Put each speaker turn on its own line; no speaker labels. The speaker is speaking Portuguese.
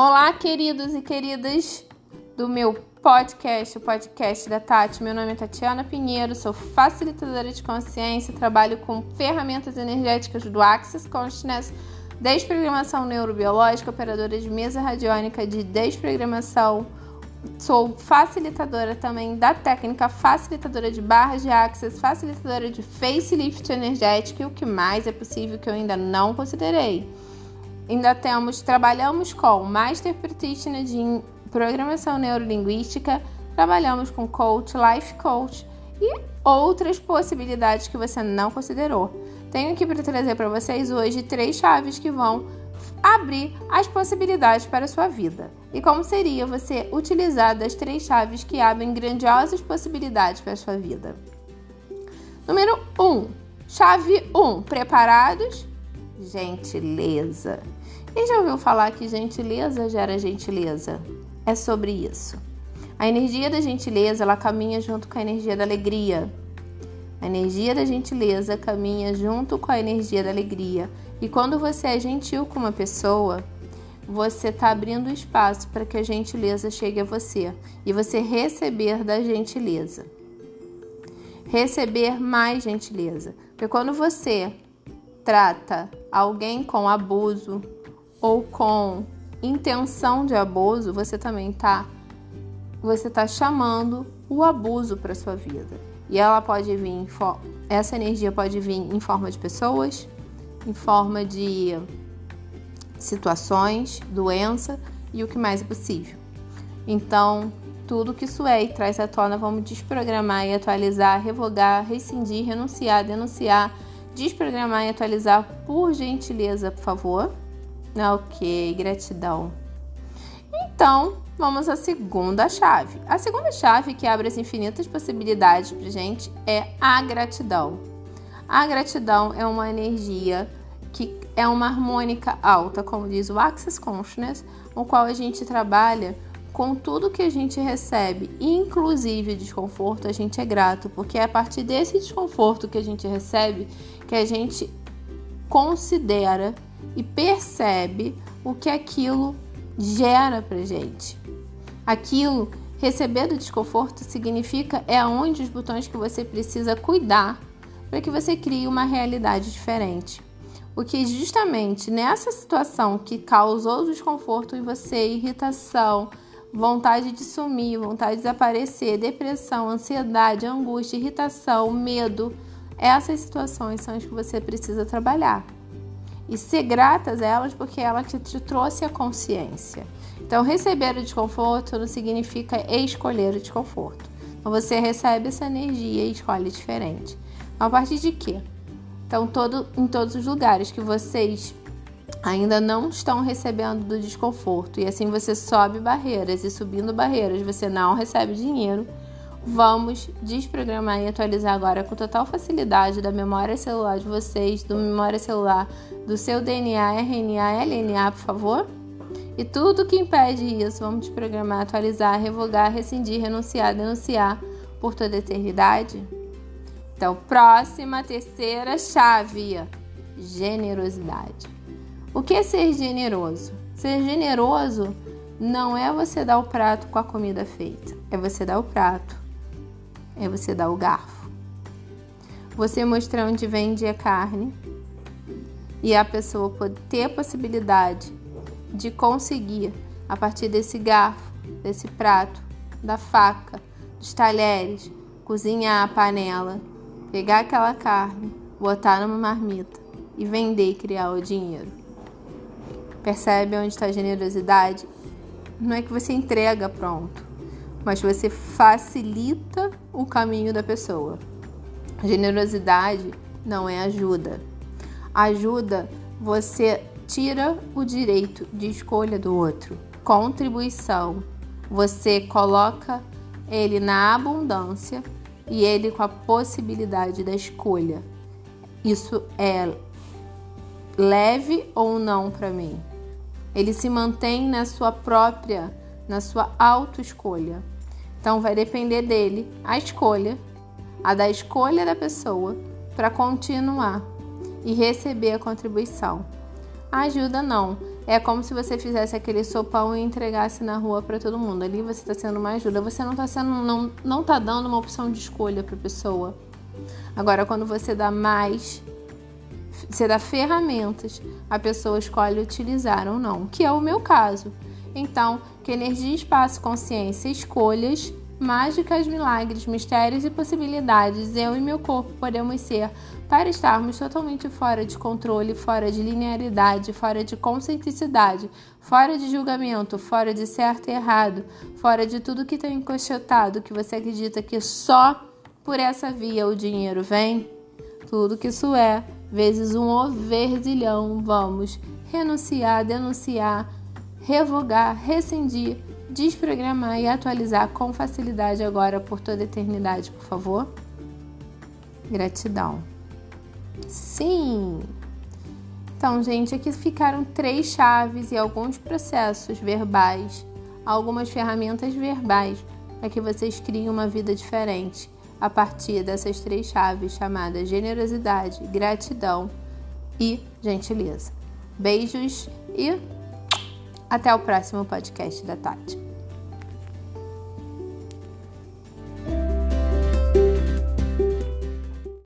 Olá, queridos e queridas do meu podcast, o podcast da Tati. Meu nome é Tatiana Pinheiro, sou facilitadora de consciência, trabalho com ferramentas energéticas do Access Consciousness, desprogramação neurobiológica, operadora de mesa radiônica de desprogramação. Sou facilitadora também da técnica facilitadora de barras de access, facilitadora de facelift energético e o que mais é possível que eu ainda não considerei. Ainda temos, trabalhamos com Master Practitioner de Programação Neurolinguística, trabalhamos com Coach, Life Coach e outras possibilidades que você não considerou. Tenho aqui para trazer para vocês hoje três chaves que vão abrir as possibilidades para a sua vida. E como seria você utilizar das três chaves que abrem grandiosas possibilidades para a sua vida? Número 1. Um, chave 1. Um, preparados? Gentileza. Quem já ouviu falar que gentileza gera gentileza? É sobre isso. A energia da gentileza, ela caminha junto com a energia da alegria. A energia da gentileza caminha junto com a energia da alegria. E quando você é gentil com uma pessoa, você está abrindo espaço para que a gentileza chegue a você e você receber da gentileza. Receber mais gentileza. Porque quando você trata alguém com abuso, ou com intenção de abuso, você também tá você tá chamando o abuso para sua vida. E ela pode vir essa energia pode vir em forma de pessoas, em forma de situações, doença e o que mais é possível. Então, tudo que isso é e traz à tona, vamos desprogramar e atualizar, revogar, rescindir, renunciar, denunciar, desprogramar e atualizar por gentileza, por favor. Ok, gratidão. Então, vamos à segunda chave. A segunda chave que abre as infinitas possibilidades para gente é a gratidão. A gratidão é uma energia que é uma harmônica alta, como diz o Access Consciousness, no qual a gente trabalha com tudo que a gente recebe, inclusive desconforto, a gente é grato, porque é a partir desse desconforto que a gente recebe que a gente considera e percebe o que aquilo gera para gente. Aquilo, receber do desconforto, significa é onde os botões que você precisa cuidar para que você crie uma realidade diferente. O que justamente nessa situação que causou desconforto em você, irritação, vontade de sumir, vontade de desaparecer, depressão, ansiedade, angústia, irritação, medo, essas situações são as que você precisa trabalhar e ser gratas a elas porque ela te, te trouxe a consciência. Então, receber o desconforto não significa escolher o desconforto. Então, você recebe essa energia e escolhe diferente. Então, a partir de quê? Então, todo, em todos os lugares que vocês ainda não estão recebendo do desconforto e assim você sobe barreiras e subindo barreiras, você não recebe dinheiro Vamos desprogramar e atualizar agora com total facilidade da memória celular de vocês, do memória celular do seu DNA, RNA, LNA, por favor. E tudo que impede isso, vamos desprogramar, atualizar, revogar, rescindir, renunciar, denunciar por toda a eternidade. Então, próxima, terceira chave: generosidade. O que é ser generoso? Ser generoso não é você dar o prato com a comida feita, é você dar o prato é você dar o garfo. Você mostrar onde vende a carne e a pessoa ter a possibilidade de conseguir, a partir desse garfo, desse prato, da faca, dos talheres, cozinhar a panela, pegar aquela carne, botar numa marmita e vender e criar o dinheiro. Percebe onde está a generosidade? Não é que você entrega pronto mas você facilita o caminho da pessoa. Generosidade não é ajuda. Ajuda, você tira o direito de escolha do outro. Contribuição, você coloca ele na abundância e ele com a possibilidade da escolha. Isso é leve ou não para mim? Ele se mantém na sua própria na sua autoescolha. Então vai depender dele a escolha, a da escolha da pessoa para continuar e receber a contribuição. A ajuda não. É como se você fizesse aquele sopão e entregasse na rua para todo mundo. Ali você está sendo uma ajuda. Você não está sendo, não, não tá dando uma opção de escolha para a pessoa. Agora, quando você dá mais, dá ferramentas, a pessoa escolhe utilizar ou não, que é o meu caso. Então, que energia, espaço, consciência, escolhas mágicas, milagres, mistérios e possibilidades eu e meu corpo podemos ser para estarmos totalmente fora de controle, fora de linearidade, fora de conscienticidade, fora de julgamento, fora de certo e errado, fora de tudo que tem encoxetado, que você acredita que só por essa via o dinheiro vem? Tudo que isso é, vezes um overzilhão, vamos renunciar, denunciar, revogar, rescindir desprogramar e atualizar com facilidade agora por toda a eternidade, por favor? Gratidão. Sim! Então, gente, aqui ficaram três chaves e alguns processos verbais, algumas ferramentas verbais para que vocês criem uma vida diferente a partir dessas três chaves chamadas generosidade, gratidão e gentileza. Beijos e até o próximo podcast da Tati.